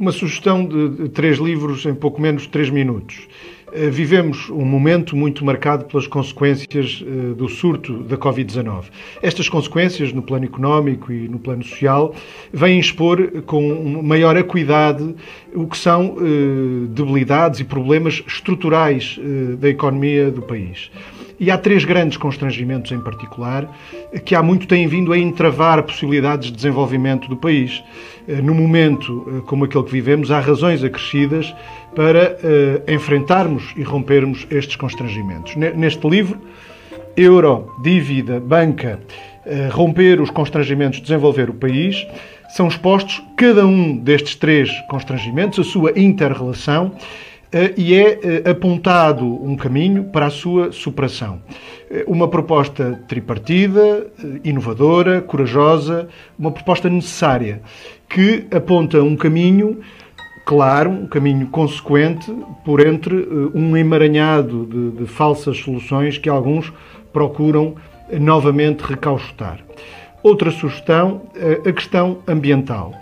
uma sugestão de três livros em pouco menos de três minutos. Eh, vivemos um momento muito marcado pelas consequências eh, do surto da Covid-19. Estas consequências, no plano económico e no plano social, vêm expor com maior acuidade o que são eh, debilidades e problemas estruturais da economia do país. E há três grandes constrangimentos em particular que há muito têm vindo a entravar possibilidades de desenvolvimento do país. No momento como aquele que vivemos, há razões acrescidas para uh, enfrentarmos e rompermos estes constrangimentos. Neste livro, Euro, Dívida, Banca, Romper os Constrangimentos, Desenvolver o País, são expostos cada um destes três constrangimentos, a sua inter-relação, e é apontado um caminho para a sua superação. Uma proposta tripartida, inovadora, corajosa, uma proposta necessária, que aponta um caminho claro, um caminho consequente por entre um emaranhado de, de, falsas soluções que alguns procuram novamente recauchutar. Outra sugestão, a questão ambiental.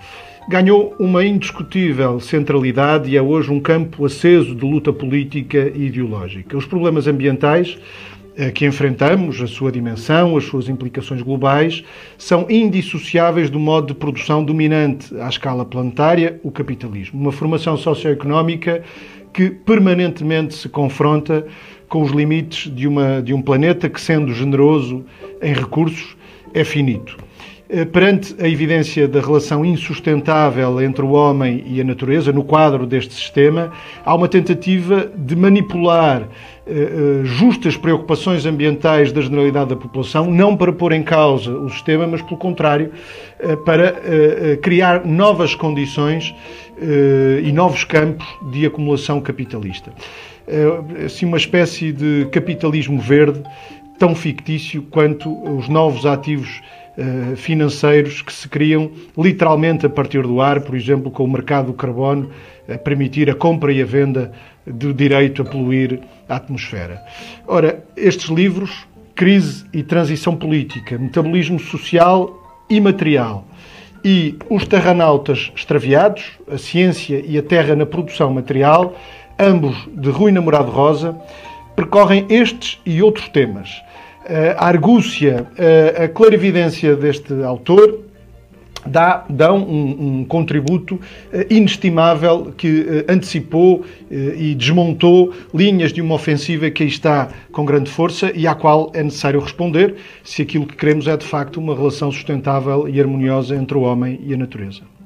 Ganhou uma indiscutível centralidade e é hoje um campo aceso de luta política e ideológica. Os problemas ambientais eh, que enfrentamos, a sua dimensão, as suas implicações globais, são indissociáveis do modo de produção dominante à escala planetária, o capitalismo. Uma formação socioeconómica que permanentemente se confronta com os limites de, uma, de um planeta que, sendo generoso em recursos, é finito. Eh, perante a evidência da relação insustentável entre o homem e a natureza, no quadro deste sistema, há uma tentativa de manipular eh, eh, justas preocupações ambientais da generalidade da população, não para pôr em causa o sistema, mas pelo contrário, para criar novas condições e novos campos de acumulação capitalista. Assim, uma espécie de capitalismo verde tão fictício quanto os novos ativos eh, financeiros que se criam literalmente a partir do ar, por exemplo, com o mercado do carbono a permitir a compra e a venda do direito a poluir a atmosfera. Ora, estes livros, Crise e Transição Política, Metabolismo Social e Material e Os Terranautas Extraviados, A Ciência e a Terra na Produção Material, ambos de Rui Namorado Rosa, percorrem estes e outros temas a argúcia, a clarividência deste autor dá, dão um, um contributo eh, inestimável que eh, antecipou eh, e desmontou linhas de uma ofensiva que aí está com grande força e à qual é necessário responder se aquilo que queremos é de facto uma relação sustentável e harmoniosa entre o homem e a natureza.